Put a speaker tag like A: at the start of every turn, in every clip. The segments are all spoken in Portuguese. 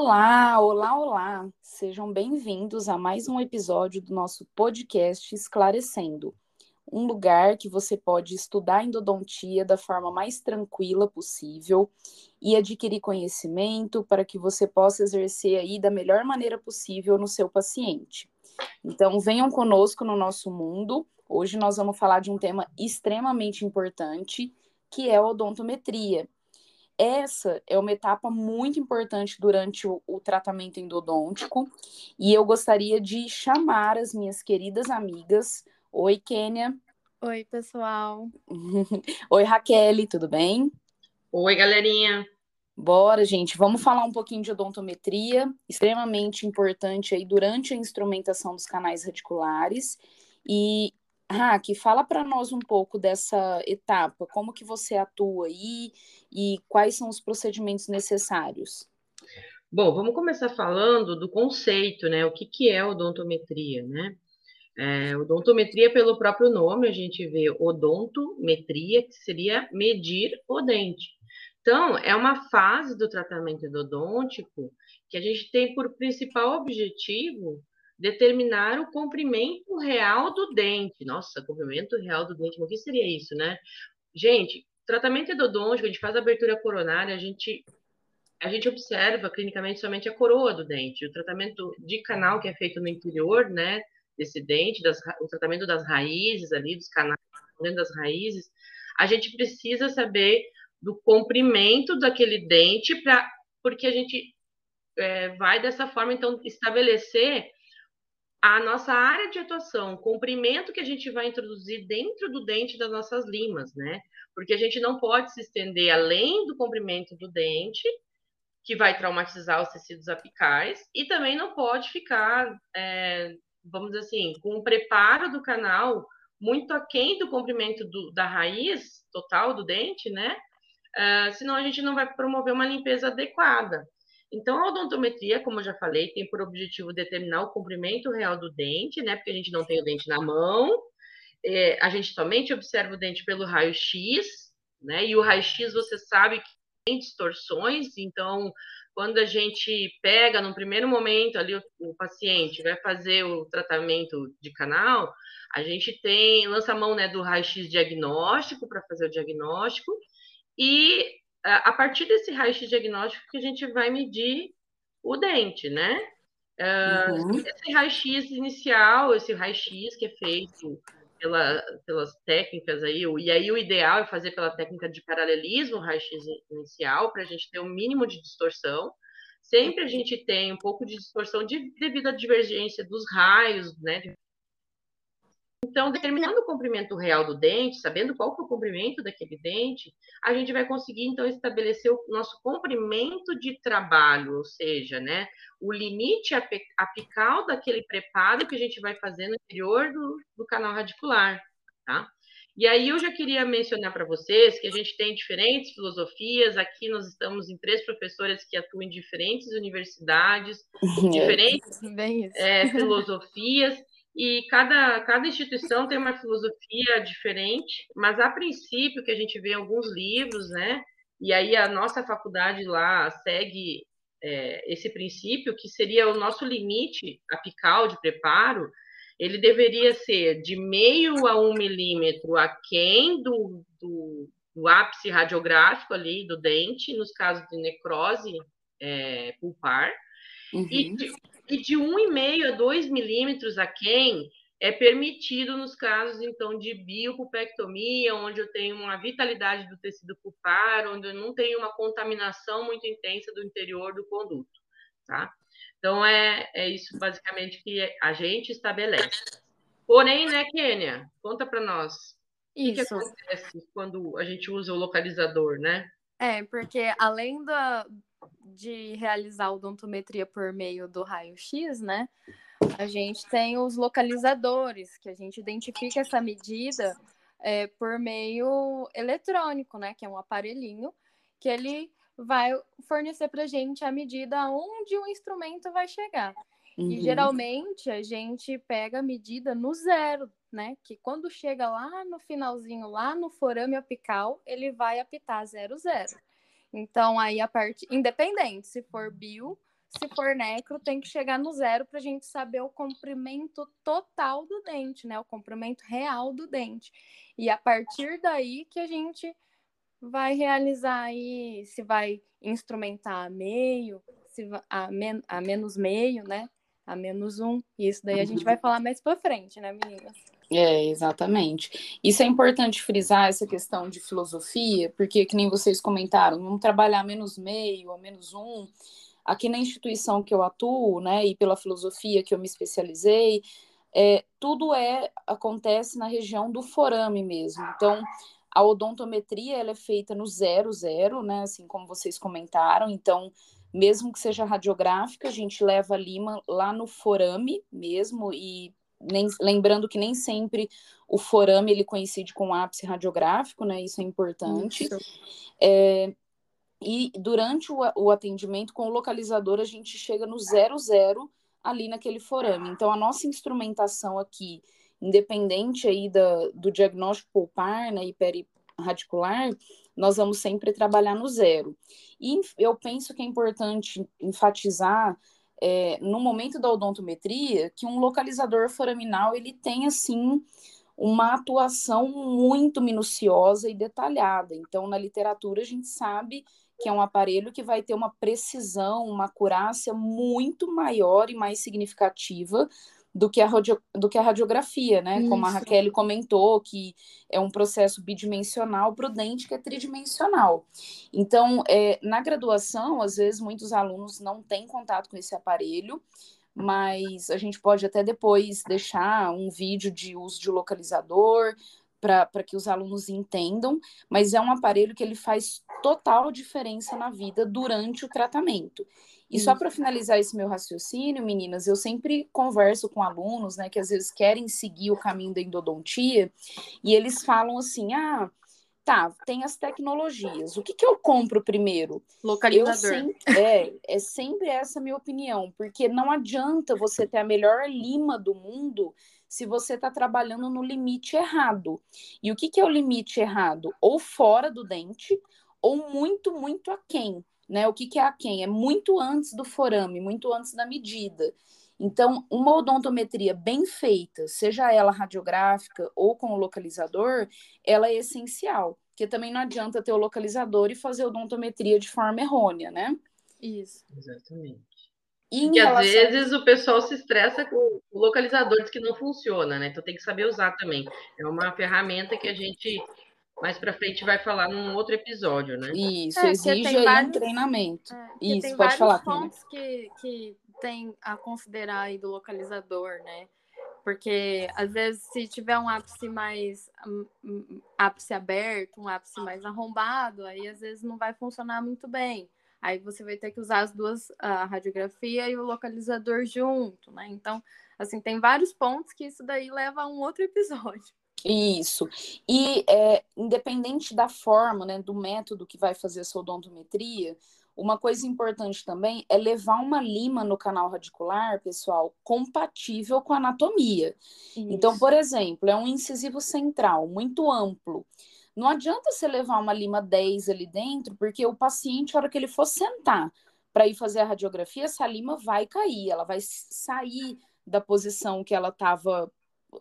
A: Olá, olá, olá! Sejam bem-vindos a mais um episódio do nosso podcast Esclarecendo um lugar que você pode estudar endodontia da forma mais tranquila possível e adquirir conhecimento para que você possa exercer aí da melhor maneira possível no seu paciente. Então, venham conosco no nosso mundo. Hoje nós vamos falar de um tema extremamente importante, que é a odontometria. Essa é uma etapa muito importante durante o, o, tratamento endodôntico e eu gostaria de chamar as minhas queridas amigas. Oi, Kênia.
B: Oi, pessoal.
A: Oi, Raquel, tudo bem?
C: Oi, galerinha.
A: Bora, gente, vamos falar um pouquinho de odontometria, extremamente importante aí durante a instrumentação dos canais radiculares. E Raque, fala para nós um pouco dessa etapa, como que você atua aí e quais são os procedimentos necessários?
C: Bom, vamos começar falando do conceito, né? O que, que é odontometria, né? É, odontometria, pelo próprio nome, a gente vê odontometria, que seria medir o dente. Então, é uma fase do tratamento endodôntico que a gente tem por principal objetivo determinar o comprimento real do dente. Nossa, comprimento real do dente, o que seria isso, né? Gente, tratamento endodôntico, a gente faz abertura coronária, a gente a gente observa clinicamente somente a coroa do dente. O tratamento de canal que é feito no interior, né, desse dente, das, o tratamento das raízes ali, dos canais dentro das raízes, a gente precisa saber do comprimento daquele dente para porque a gente é, vai dessa forma então estabelecer a nossa área de atuação, o comprimento que a gente vai introduzir dentro do dente das nossas limas, né? Porque a gente não pode se estender além do comprimento do dente, que vai traumatizar os tecidos apicais, e também não pode ficar, é, vamos dizer assim, com o preparo do canal muito aquém do comprimento do, da raiz total do dente, né? Uh, senão a gente não vai promover uma limpeza adequada. Então, a odontometria, como eu já falei, tem por objetivo determinar o comprimento real do dente, né? Porque a gente não tem o dente na mão. É, a gente somente observa o dente pelo raio-x, né? E o raio-x, você sabe que tem distorções, então, quando a gente pega, no primeiro momento, ali, o, o paciente vai fazer o tratamento de canal, a gente tem, lança a mão né, do raio-x diagnóstico para fazer o diagnóstico, e a partir desse raio-x diagnóstico que a gente vai medir o dente, né? Uhum. Esse raio-x inicial, esse raio-x que é feito pela, pelas técnicas aí, e aí o ideal é fazer pela técnica de paralelismo raio-x inicial, para a gente ter o um mínimo de distorção. Sempre a gente tem um pouco de distorção de, devido à divergência dos raios, né, então, determinando o comprimento real do dente, sabendo qual é o comprimento daquele dente, a gente vai conseguir, então, estabelecer o nosso comprimento de trabalho, ou seja, né, o limite apical daquele preparo que a gente vai fazer no interior do, do canal radicular, tá? E aí eu já queria mencionar para vocês que a gente tem diferentes filosofias. Aqui nós estamos em três professoras que atuam em diferentes universidades, diferentes é, filosofias e cada, cada instituição tem uma filosofia diferente, mas a princípio que a gente vê em alguns livros, né? E aí a nossa faculdade lá segue é, esse princípio, que seria o nosso limite apical de preparo, ele deveria ser de meio a um milímetro aquém do, do, do ápice radiográfico ali do dente, nos casos de necrose é, pulpar, uhum. e de e de 1,5 a 2 milímetros aquém é permitido nos casos, então, de biopulpectomia, onde eu tenho uma vitalidade do tecido pulpar, onde eu não tenho uma contaminação muito intensa do interior do conduto, tá? Então, é, é isso basicamente que a gente estabelece. Porém, né, Kênia? Conta para nós. Isso. O que acontece quando a gente usa o localizador, né?
B: É, porque além da, de realizar odontometria por meio do raio-x, né? A gente tem os localizadores, que a gente identifica essa medida é, por meio eletrônico, né? Que é um aparelhinho que ele vai fornecer para a gente a medida onde o instrumento vai chegar. Uhum. E geralmente a gente pega a medida no zero, né? Que quando chega lá no finalzinho, lá no forame apical, ele vai apitar zero zero. Então, aí a parte independente, se for bio, se for necro, tem que chegar no zero para a gente saber o comprimento total do dente, né? O comprimento real do dente. E a partir daí que a gente vai realizar aí, se vai instrumentar a meio, se a, men a menos meio, né? A menos um. Isso daí a gente vai falar mais para frente, né, meninas?
A: É, exatamente. Isso é importante frisar essa questão de filosofia, porque, que nem vocês comentaram, vamos trabalhar menos meio ou menos um. Aqui na instituição que eu atuo, né, e pela filosofia que eu me especializei, é, tudo é acontece na região do forame mesmo. Então, a odontometria ela é feita no zero zero, né, assim como vocês comentaram. Então, mesmo que seja radiográfica, a gente leva a lima lá no forame mesmo e nem, lembrando que nem sempre o forame ele coincide com o ápice radiográfico, né? Isso é importante. É, e durante o, o, atendimento com o localizador, a gente chega no zero zero ali naquele forame. Então, a nossa instrumentação aqui, independente aí da, do diagnóstico pulpar, né, hiperradicular, nós vamos sempre trabalhar no zero. E eu penso que é importante enfatizar é, no momento da odontometria, que um localizador foraminal ele tem assim uma atuação muito minuciosa e detalhada. Então, na literatura a gente sabe que é um aparelho que vai ter uma precisão, uma acurácia muito maior e mais significativa do que a, radio, do que a radiografia, né? Isso. Como a Raquel comentou, que é um processo bidimensional para o dente que é tridimensional. Então, é, na graduação, às vezes, muitos alunos não têm contato com esse aparelho, mas a gente pode até depois deixar um vídeo de uso de localizador para que os alunos entendam, mas é um aparelho que ele faz total diferença na vida durante o tratamento. E só para finalizar esse meu raciocínio, meninas, eu sempre converso com alunos, né, que às vezes querem seguir o caminho da endodontia, e eles falam assim: ah, tá, tem as tecnologias, o que, que eu compro primeiro?
B: Localizador.
A: Sempre, é, é sempre essa a minha opinião, porque não adianta você ter a melhor lima do mundo se você está trabalhando no limite errado. E o que, que é o limite errado? Ou fora do dente, ou muito, muito aquém né? O que, que é a quem? É muito antes do forame, muito antes da medida. Então, uma odontometria bem feita, seja ela radiográfica ou com o localizador, ela é essencial. Porque também não adianta ter o localizador e fazer odontometria de forma errônea, né?
B: Isso.
C: Exatamente. E Porque relação... às vezes o pessoal se estressa com localizadores que não funciona, né? Então tem que saber usar também. É uma ferramenta que a gente mais para frente vai falar num outro episódio, né?
A: Isso, é, exige aí vários, um treinamento. É, Isso,
B: tem
A: pode falar.
B: pontos que, que tem a considerar aí do localizador, né? Porque às vezes se tiver um ápice mais um, ápice aberto, um ápice mais arrombado, aí às vezes não vai funcionar muito bem. Aí você vai ter que usar as duas, a radiografia e o localizador junto, né? Então, assim, tem vários pontos que isso daí leva a um outro episódio.
A: Isso. E é, independente da forma, né, do método que vai fazer essa odontometria, uma coisa importante também é levar uma lima no canal radicular, pessoal, compatível com a anatomia. Isso. Então, por exemplo, é um incisivo central muito amplo. Não adianta você levar uma lima 10 ali dentro, porque o paciente, a hora que ele for sentar para ir fazer a radiografia, essa lima vai cair, ela vai sair da posição que ela estava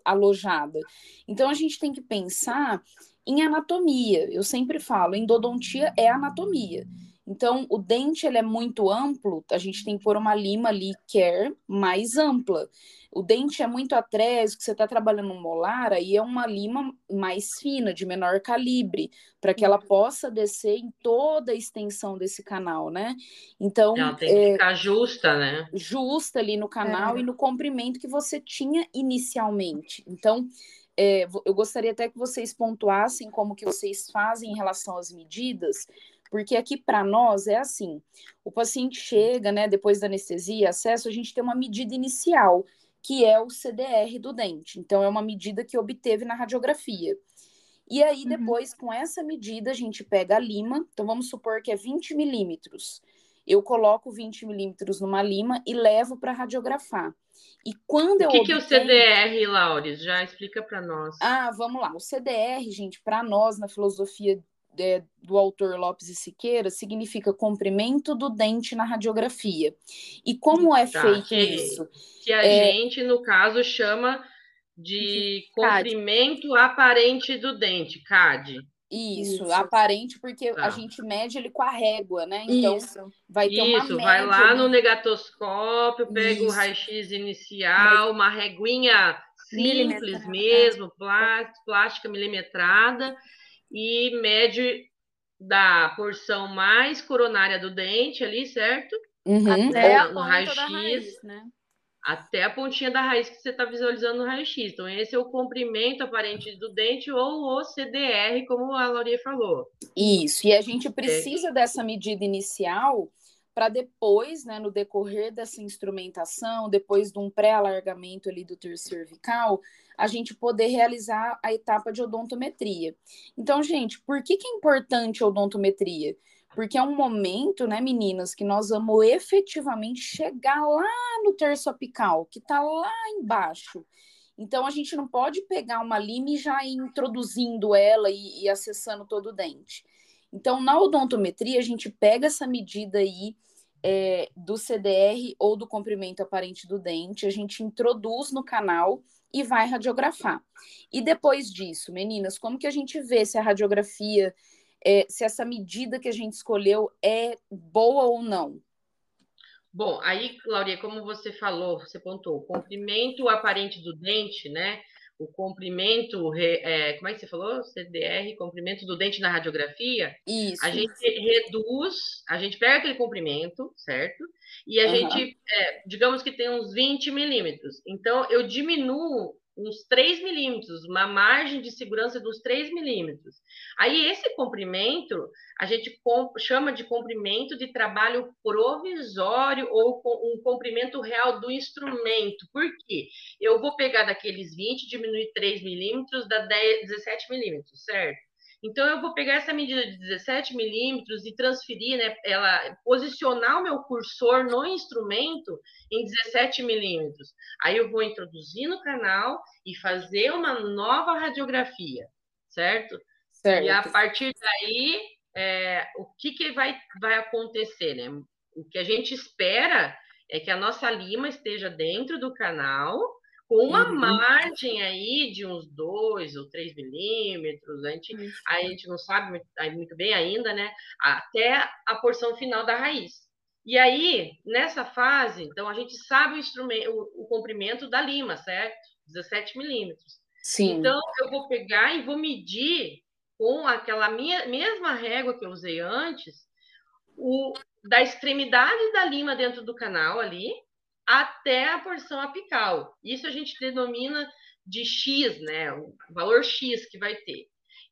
A: alojada. Então a gente tem que pensar em anatomia. Eu sempre falo, endodontia é anatomia. Então, o dente ele é muito amplo, a gente tem que pôr uma lima ali care mais ampla. O dente é muito atrésico, você está trabalhando um molar, aí é uma lima mais fina, de menor calibre, para que ela uhum. possa descer em toda a extensão desse canal, né? Então.
C: Ela tem que é, ficar justa, né?
A: Justa ali no canal é. e no comprimento que você tinha inicialmente. Então, é, eu gostaria até que vocês pontuassem como que vocês fazem em relação às medidas, porque aqui para nós é assim: o paciente chega, né, depois da anestesia, acesso, a gente tem uma medida inicial, que é o CDR do dente. Então, é uma medida que obteve na radiografia. E aí, uhum. depois, com essa medida, a gente pega a lima, então vamos supor que é 20 milímetros. Eu coloco 20 milímetros numa lima e levo para radiografar. E quando eu.
C: O que, obtenho... que é o CDR, Laures? Já explica para nós.
A: Ah, vamos lá. O CDR, gente, para nós, na filosofia é, do autor Lopes e Siqueira significa comprimento do dente na radiografia. E como é tá, feito
C: que,
A: isso?
C: Que a é... gente, no caso, chama de, de comprimento CAD. aparente do dente, CAD.
A: Isso, Isso, aparente, porque tá. a gente mede ele com a régua, né? Então
B: Isso.
A: vai ter
C: Isso,
A: uma média.
C: vai lá no negatoscópio, pega Isso. o raio-x inicial, uma reguinha simples mesmo, plástica milimetrada, e mede da porção mais coronária do dente ali, certo?
B: Uhum. Até a no raio-x, né?
C: até a pontinha da raiz que você está visualizando no raio-x. Então, esse é o comprimento aparente do dente ou o CDR, como a Lauria falou.
A: Isso, e a gente precisa é. dessa medida inicial para depois, né, no decorrer dessa instrumentação, depois de um pré-alargamento ali do terço cervical, a gente poder realizar a etapa de odontometria. Então, gente, por que, que é importante a odontometria? Porque é um momento, né, meninas, que nós vamos efetivamente chegar lá no terço apical, que está lá embaixo. Então, a gente não pode pegar uma lima e já ir introduzindo ela e, e acessando todo o dente. Então, na odontometria, a gente pega essa medida aí é, do CDR ou do comprimento aparente do dente, a gente introduz no canal e vai radiografar. E depois disso, meninas, como que a gente vê se a radiografia é, se essa medida que a gente escolheu é boa ou não.
C: Bom, aí, Lauria, como você falou, você pontou, o comprimento aparente do dente, né? O comprimento, é, como é que você falou? CDR, comprimento do dente na radiografia.
A: Isso.
C: A gente reduz, a gente pega aquele comprimento, certo? E a uhum. gente, é, digamos que tem uns 20 milímetros. Então, eu diminuo uns 3 milímetros, uma margem de segurança dos 3 milímetros. Aí, esse comprimento, a gente chama de comprimento de trabalho provisório ou um comprimento real do instrumento. Por quê? Eu vou pegar daqueles 20, diminuir 3 milímetros, dá 10, 17 milímetros, certo? Então, eu vou pegar essa medida de 17 milímetros e transferir, né, ela, posicionar o meu cursor no instrumento em 17 milímetros. Aí eu vou introduzir no canal e fazer uma nova radiografia, certo?
A: certo.
C: E a partir daí, é, o que, que vai, vai acontecer, né? O que a gente espera é que a nossa lima esteja dentro do canal com uma uhum. margem aí de uns 2 ou 3 milímetros, a gente, a gente não sabe muito, muito bem ainda, né? Até a porção final da raiz. E aí, nessa fase, então, a gente sabe o, instrumento, o, o comprimento da lima, certo? 17 milímetros.
A: Sim.
C: Então, eu vou pegar e vou medir com aquela minha, mesma régua que eu usei antes, o, da extremidade da lima dentro do canal ali, até a porção apical. Isso a gente denomina de X, né? O valor X que vai ter.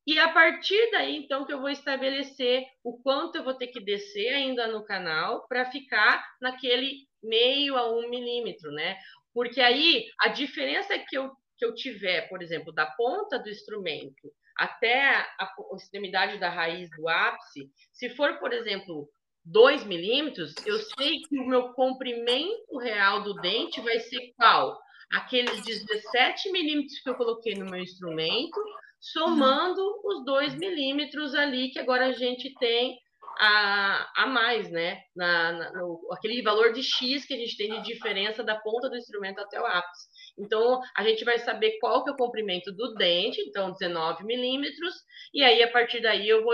C: E a partir daí, então, que eu vou estabelecer o quanto eu vou ter que descer ainda no canal para ficar naquele meio a um milímetro, né? Porque aí a diferença que eu, que eu tiver, por exemplo, da ponta do instrumento até a extremidade da raiz do ápice, se for, por exemplo, 2 milímetros, eu sei que o meu comprimento real do dente vai ser qual? Aqueles 17 milímetros que eu coloquei no meu instrumento, somando os 2 milímetros ali que agora a gente tem a, a mais, né? Na, na, no, aquele valor de X que a gente tem de diferença da ponta do instrumento até o ápice. Então, a gente vai saber qual que é o comprimento do dente, então 19 milímetros, e aí, a partir daí, eu vou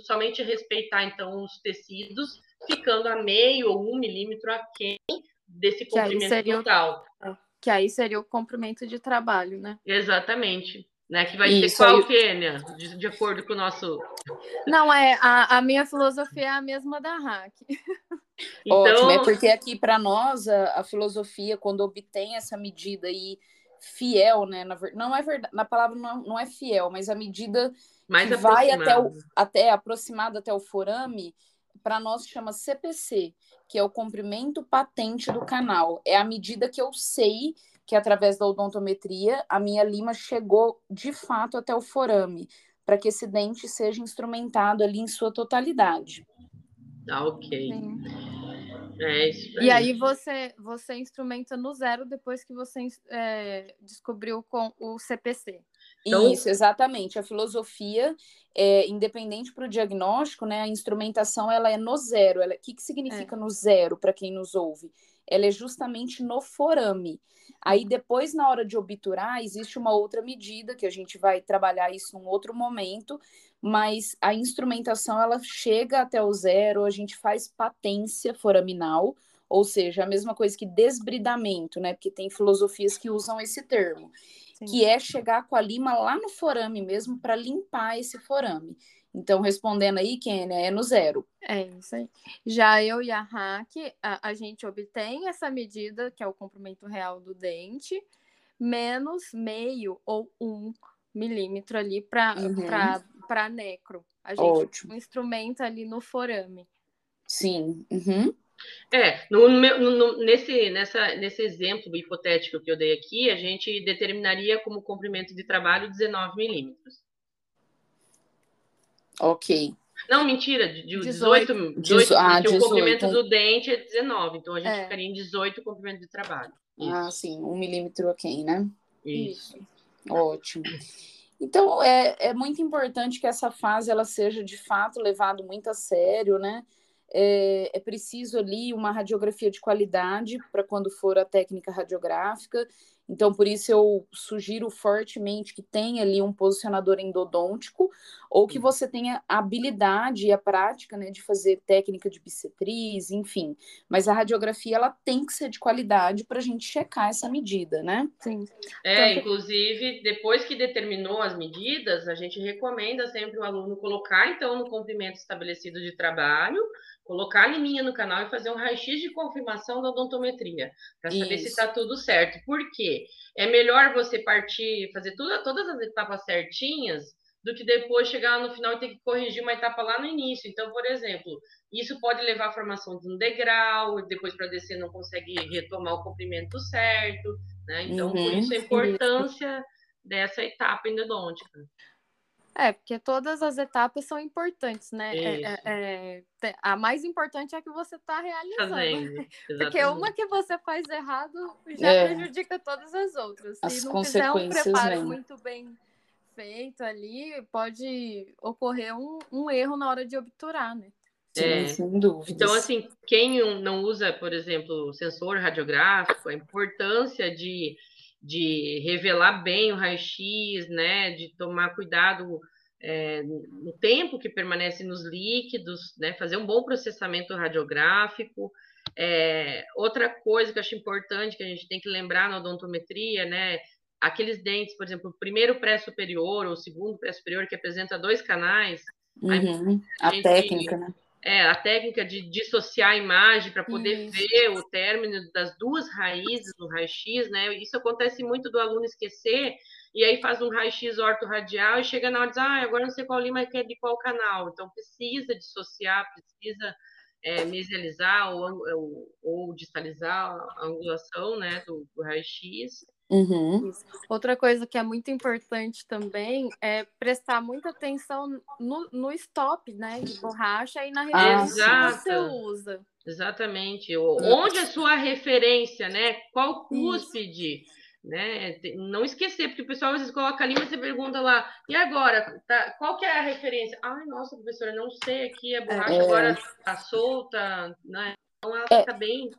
C: somente respeitar, então, os tecidos, ficando a meio ou um milímetro aquém desse comprimento total.
B: O, que aí seria o comprimento de trabalho, né?
C: Exatamente. Né, que vai Isso, ser qual, aí... Kênia? De, de, acordo com o nosso...
B: Não, é, a, a minha filosofia é a mesma da Hack.
A: Então... Ótimo, é porque aqui para nós a, a, filosofia, quando obtém essa medida aí fiel, né? Na, não é verdade, na palavra não, não é fiel, mas a medida
C: mais
A: que vai até, o, até aproximado até o forame, para nós chama CPC, que é o comprimento patente do canal. É a medida que eu sei que através da odontometria a minha lima chegou de fato até o forame, para que esse dente seja instrumentado ali em sua totalidade.
C: Ah, ok. É.
B: E aí você, você instrumenta no zero depois que você é, descobriu com o CPC.
A: Então... Isso, exatamente. A filosofia é independente para o diagnóstico, né? A instrumentação ela é no zero. O que, que significa é. no zero para quem nos ouve? Ela é justamente no forame. Aí depois, na hora de obturar, existe uma outra medida que a gente vai trabalhar isso em outro momento, mas a instrumentação ela chega até o zero, a gente faz patência foraminal, ou seja, a mesma coisa que desbridamento, né? Porque tem filosofias que usam esse termo, Sim. que é chegar com a lima lá no forame mesmo para limpar esse forame. Então, respondendo aí, Kênia, é no zero.
B: É isso aí. Já eu e a Hack, a, a gente obtém essa medida, que é o comprimento real do dente, menos meio ou um milímetro ali para uhum. necro. A gente Ótimo. um instrumento ali no forame.
A: Sim. Uhum.
C: É, no, no, nesse, nessa, nesse exemplo hipotético que eu dei aqui, a gente determinaria como comprimento de trabalho 19 milímetros.
A: Ok.
C: Não, mentira, de 18, 18, 18 ah, porque 18. o comprimento do dente é 19, então a gente é. ficaria em 18 comprimento de trabalho.
A: Isso. Ah, sim, um milímetro ok, né?
C: Isso.
A: Ótimo. Então, é, é muito importante que essa fase ela seja, de fato, levada muito a sério, né? É, é preciso ali uma radiografia de qualidade para quando for a técnica radiográfica. Então, por isso eu sugiro fortemente que tenha ali um posicionador endodôntico ou que você tenha a habilidade e a prática né, de fazer técnica de bissetriz, enfim. Mas a radiografia ela tem que ser de qualidade para a gente checar essa medida, né?
B: Sim.
C: É, então, inclusive, depois que determinou as medidas, a gente recomenda sempre o aluno colocar, então, no comprimento estabelecido de trabalho, colocar a liminha no canal e fazer um raio-x de confirmação da odontometria, para saber se está tudo certo. Por quê? É melhor você partir, fazer tudo, todas as etapas certinhas, do que depois chegar no final e ter que corrigir uma etapa lá no início. Então, por exemplo, isso pode levar à formação de um degrau, depois para descer não consegue retomar o comprimento certo, né? Então, uhum, por isso a importância isso. dessa etapa endodôntica.
B: É, porque todas as etapas são importantes, né? É, é, é, a mais importante é a que você está realizando. Fazendo, porque uma que você faz errado já é. prejudica todas as outras.
A: As Se não fizer um preparo vem.
B: muito bem feito ali, pode ocorrer um, um erro na hora de obturar, né?
A: Sim, é, sem dúvida.
C: Então, assim, quem não usa, por exemplo, sensor radiográfico, a importância de de revelar bem o raio-x, né, de tomar cuidado é, no tempo que permanece nos líquidos, né, fazer um bom processamento radiográfico. É, outra coisa que eu acho importante que a gente tem que lembrar na odontometria, né, aqueles dentes, por exemplo, o primeiro pré-superior ou o segundo pré-superior que apresenta dois canais,
A: uhum, a, a técnica, né?
C: É, a técnica de dissociar a imagem para poder Isso. ver o término das duas raízes do raio-x, né? Isso acontece muito do aluno esquecer e aí faz um raio-x ortorradial e chega na hora de dizer, ah, agora não sei qual lima que é de qual canal. Então precisa dissociar, precisa é, mesializar ou, ou, ou, distalizar a angulação né, do, do raio-x
A: Uhum.
B: Outra coisa que é muito importante também é prestar muita atenção no, no stop, né, de borracha e na referência ah, que você usa.
C: Exatamente. Onde é a sua referência, né? Qual cúspide? Né? Não esquecer, porque o pessoal às vezes coloca ali, mas você pergunta lá, e agora? Tá, qual que é a referência? Ai, nossa, professora, não sei aqui, a borracha é... agora tá solta, né? Então ela é... bem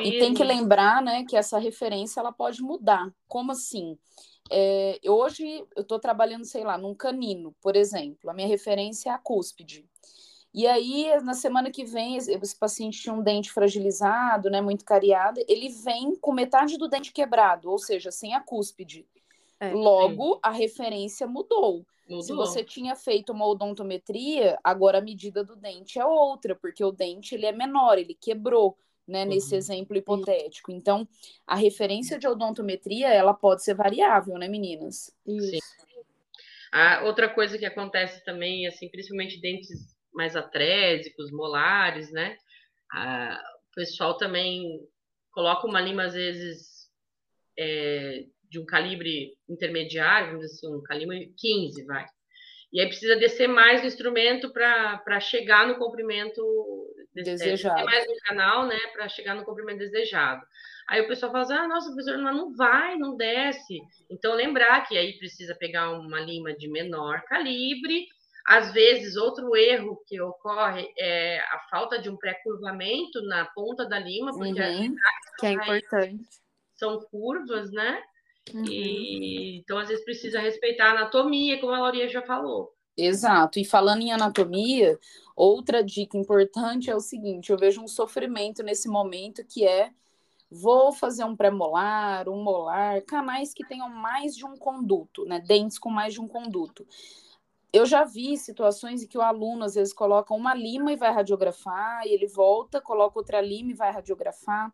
A: e tem que lembrar, né, que essa referência ela pode mudar. Como assim? É, hoje eu estou trabalhando, sei lá, num canino, por exemplo. A minha referência é a cúspide. E aí, na semana que vem, esse paciente tinha um dente fragilizado, né, muito cariado, ele vem com metade do dente quebrado, ou seja, sem a cúspide. É, Logo, sim. a referência mudou. mudou. Se você tinha feito uma odontometria, agora a medida do dente é outra, porque o dente ele é menor, ele quebrou né, uhum. nesse exemplo hipotético. Então, a referência de odontometria, ela pode ser variável, né, meninas?
C: Isso. Sim. A outra coisa que acontece também, assim, principalmente dentes mais atrésicos, molares, né? A, o pessoal também coloca uma lima, às vezes, é, de um calibre intermediário, vamos dizer assim, um calibre 15, vai. E aí precisa descer mais o instrumento para chegar no comprimento
A: desejado.
C: mais um canal, né, para chegar no comprimento desejado. Aí o pessoal fala assim, ah, nossa, professor, mas não vai, não desce. Então, lembrar que aí precisa pegar uma lima de menor calibre. Às vezes, outro erro que ocorre é a falta de um pré-curvamento na ponta da lima, porque
B: uhum, que é importante.
C: São curvas, né? Uhum. E, então, às vezes, precisa respeitar a anatomia, como a Laurinha já falou.
A: Exato. E falando em anatomia, outra dica importante é o seguinte: eu vejo um sofrimento nesse momento que é vou fazer um pré-molar, um molar, canais que tenham mais de um conduto, né? Dentes com mais de um conduto. Eu já vi situações em que o aluno às vezes coloca uma lima e vai radiografar, e ele volta, coloca outra lima e vai radiografar.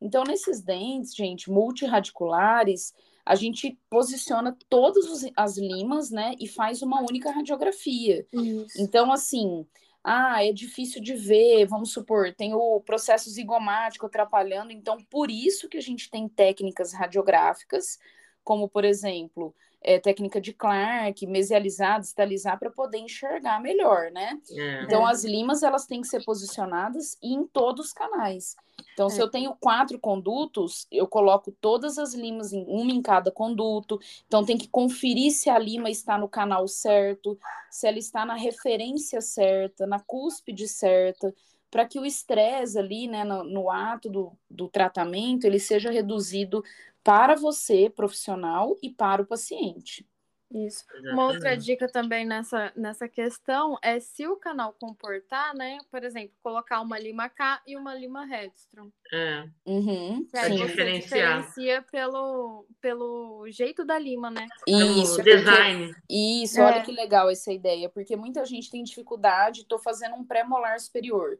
A: Então, nesses dentes, gente, multirradiculares, a gente posiciona todas as limas, né, e faz uma única radiografia. Isso. Então, assim, ah, é difícil de ver, vamos supor, tem o processo zigomático atrapalhando, então por isso que a gente tem técnicas radiográficas, como por exemplo, é, técnica de Clark, mesializar, distalizar, para poder enxergar melhor, né? É. Então, as limas, elas têm que ser posicionadas em todos os canais. Então, é. se eu tenho quatro condutos, eu coloco todas as limas, em uma em cada conduto. Então, tem que conferir se a lima está no canal certo, se ela está na referência certa, na cúspide certa, para que o estresse ali, né, no, no ato do, do tratamento, ele seja reduzido para você, profissional, e para o paciente.
B: Isso. Uma outra dica também nessa, nessa questão é se o canal comportar, né? Por exemplo, colocar uma lima K e uma lima Redstrom.
C: É.
A: Uhum,
B: aí diferenciar. diferencia pelo, pelo jeito da lima, né?
A: Isso,
C: pelo design.
A: Isso, é. olha que legal essa ideia, porque muita gente tem dificuldade, estou fazendo um pré-molar superior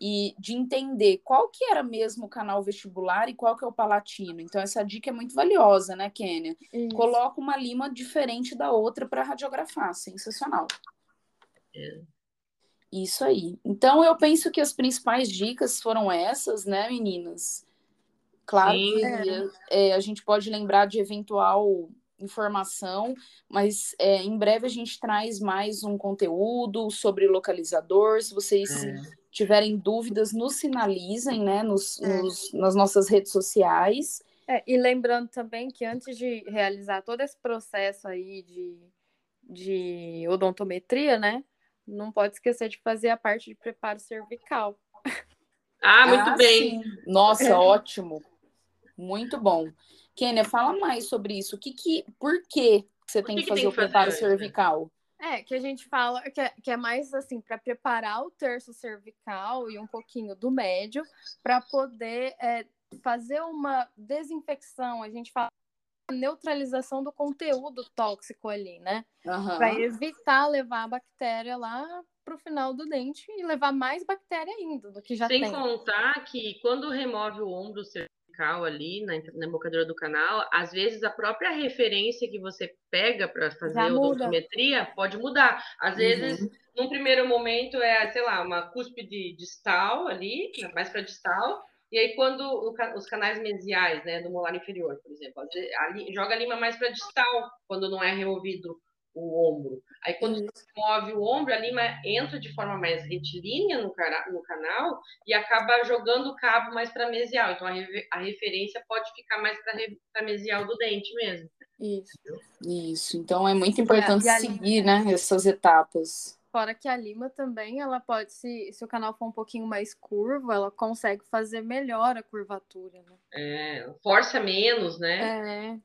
A: e de entender qual que era mesmo o canal vestibular e qual que é o palatino. Então, essa dica é muito valiosa, né, Kênia? Coloca uma lima diferente da outra para radiografar. Sensacional. É. Isso aí. Então, eu penso que as principais dicas foram essas, né, meninas? Claro Sim. que é, a gente pode lembrar de eventual informação, mas é, em breve a gente traz mais um conteúdo sobre localizador. Se vocês é tiverem dúvidas, nos sinalizem, né, nos, é. nos, nas nossas redes sociais.
B: É, e lembrando também que antes de realizar todo esse processo aí de, de odontometria, né, não pode esquecer de fazer a parte de preparo cervical.
C: Ah, muito ah, bem.
A: Sim. Nossa, é. ótimo. Muito bom. Kênia, fala mais sobre isso. O que que, por que você por tem que, que fazer tem o preparo fazer, cervical?
B: É, que a gente fala que é, que é mais assim para preparar o terço cervical e um pouquinho do médio para poder é, fazer uma desinfecção. A gente fala neutralização do conteúdo tóxico ali, né? Uhum. Para evitar levar a bactéria lá para o final do dente e levar mais bactéria ainda do que já
C: Sem
B: tem.
C: Sem contar que quando remove o ombro cervical ali na, na embocadura do canal, às vezes a própria referência que você pega para fazer a odontometria pode mudar. Às uhum. vezes, num primeiro momento, é, sei lá, uma cúspide distal ali, mais para distal, e aí, quando os canais mesiais, né, do molar inferior, por exemplo, ali, joga a lima mais para distal, quando não é removido o ombro. Aí, quando você move o ombro, a lima entra de forma mais retilínea no, cara, no canal e acaba jogando o cabo mais para mesial. Então, a, a, referência pode ficar mais para mesial do dente mesmo.
B: Isso.
A: Isso. Então, é muito importante é, seguir né, essas etapas.
B: Fora que a lima também, ela pode, se, se o canal for um pouquinho mais curvo, ela consegue fazer melhor a curvatura, né?
C: É, força menos, né?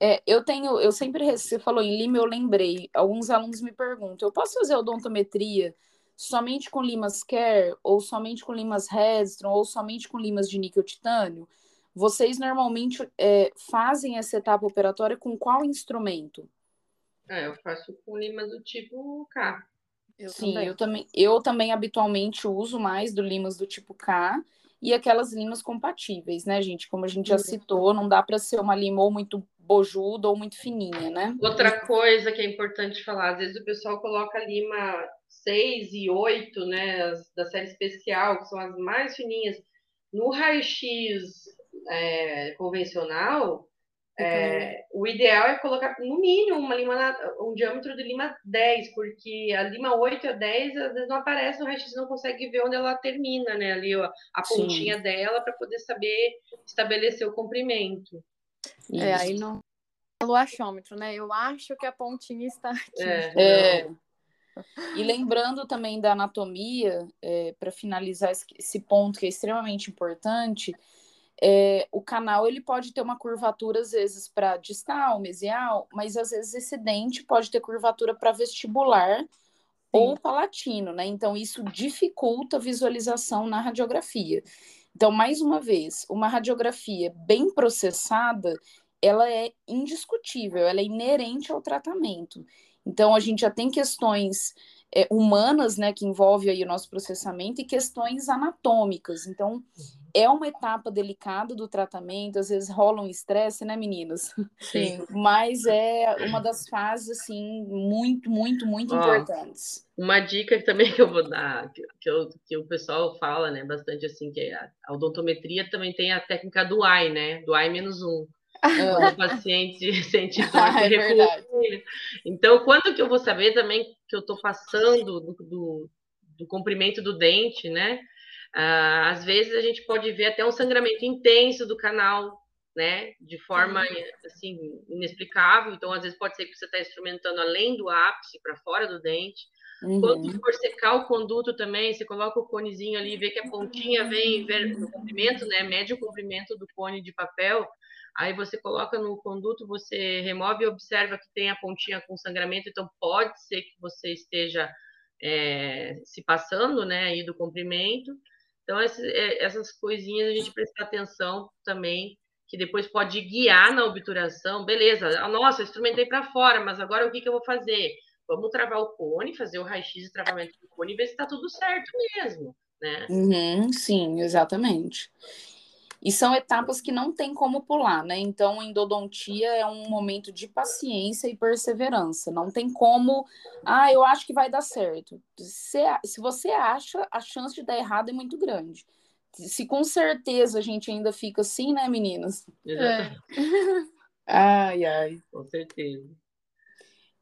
B: É.
A: É, eu tenho, eu sempre, você falou em lima, eu lembrei. Alguns alunos me perguntam: eu posso fazer odontometria somente com limas Care, ou somente com limas Redstrom, ou somente com limas de níquel titânio? Vocês normalmente é, fazem essa etapa operatória com qual instrumento?
C: É, eu faço com limas do tipo K.
A: Eu Sim, também. eu também. Eu também habitualmente uso mais do limas do tipo K e aquelas limas compatíveis, né, gente? Como a gente já citou, não dá para ser uma lima ou muito bojuda ou muito fininha, né?
C: Outra coisa que é importante falar, às vezes o pessoal coloca lima 6 e 8, né, da série especial, que são as mais fininhas. No raio-x é, convencional, É, o ideal é colocar no mínimo uma lima, um diâmetro de lima 10, porque a lima 8 a 10 às vezes não aparece no resto, você não consegue ver onde ela termina, né? Ali ó, a pontinha Sim. dela para poder saber estabelecer o comprimento.
B: É, Isso. aí não o achômetro, né? Eu acho que a pontinha está aqui.
A: É. é. E lembrando também da anatomia, é, para finalizar esse ponto que é extremamente importante, é, o canal ele pode ter uma curvatura às vezes para distal, mesial, mas às vezes esse dente pode ter curvatura para vestibular Sim. ou palatino, né? Então isso dificulta a visualização na radiografia. Então, mais uma vez, uma radiografia bem processada, ela é indiscutível, ela é inerente ao tratamento. Então, a gente já tem questões é, humanas, né, que envolve aí o nosso processamento, e questões anatômicas. Então, é uma etapa delicada do tratamento, às vezes rola um estresse, né, meninas?
B: Sim.
A: Mas é uma das fases, assim, muito, muito, muito Ó, importantes.
C: Uma dica também que eu vou dar, que, que, eu, que o pessoal fala, né, bastante assim, que é a, a odontometria também tem a técnica do AI, né, do AI menos um. Quando o paciente sente dor, ah, é. Então, quando que eu vou saber também que eu estou passando do, do, do, comprimento do dente, né? Ah, às vezes a gente pode ver até um sangramento intenso do canal, né? De forma assim inexplicável. Então, às vezes pode ser que você está instrumentando além do ápice para fora do dente. Uhum. Quando for secar o conduto também, você coloca o conezinho ali, vê que a pontinha vem no comprimento, né? Médio comprimento do cone de papel. Aí você coloca no conduto, você remove e observa que tem a pontinha com sangramento, então pode ser que você esteja é, se passando, né, aí do comprimento. Então é, essas coisinhas a gente prestar atenção também, que depois pode guiar na obturação. Beleza, ah, nossa, instrumentei para fora, mas agora o que, que eu vou fazer? Vamos travar o cone, fazer o raio-x de travamento do cone e ver se está tudo certo mesmo, né?
A: Uhum, sim, exatamente. E são etapas que não tem como pular, né? Então, endodontia é um momento de paciência e perseverança. Não tem como, ah, eu acho que vai dar certo. Se, se você acha, a chance de dar errado é muito grande. Se com certeza a gente ainda fica assim, né, meninas?
C: É.
A: ai, ai.
C: Com certeza.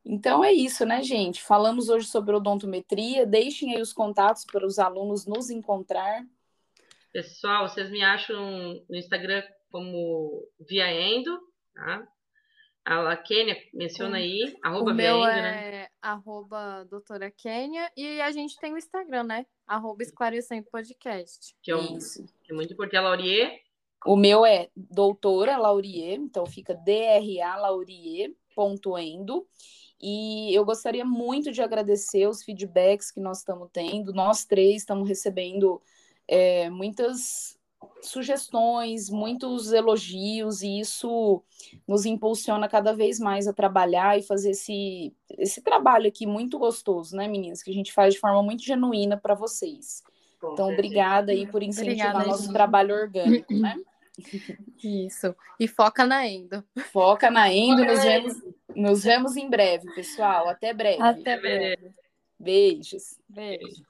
A: Então é isso, né, gente? Falamos hoje sobre odontometria. Deixem aí os contatos para os alunos nos encontrar.
C: Pessoal, vocês me acham no Instagram como Via Endo, tá? A Kênia menciona aí, arroba o
B: meu Endo, é né? arroba doutora Kênia, e a gente tem o Instagram, né? Arroba esclarecendo podcast.
C: Que é, um, Isso. Que é muito importante. A Laurier?
A: O meu é doutora Laurier, então fica dralaurier.endo. E eu gostaria muito de agradecer os feedbacks que nós estamos tendo. Nós três estamos recebendo é, muitas sugestões, muitos elogios, e isso nos impulsiona cada vez mais a trabalhar e fazer esse, esse trabalho aqui muito gostoso, né, meninas? Que a gente faz de forma muito genuína para vocês. Com então, certeza. obrigada aí por incentivar obrigada, nosso gente. trabalho orgânico, né?
B: Isso. E foca na Endo.
A: Foca na Endo. Nos vemos, nos vemos em breve, pessoal. Até breve.
B: Até breve.
A: Beijos.
B: Beijo.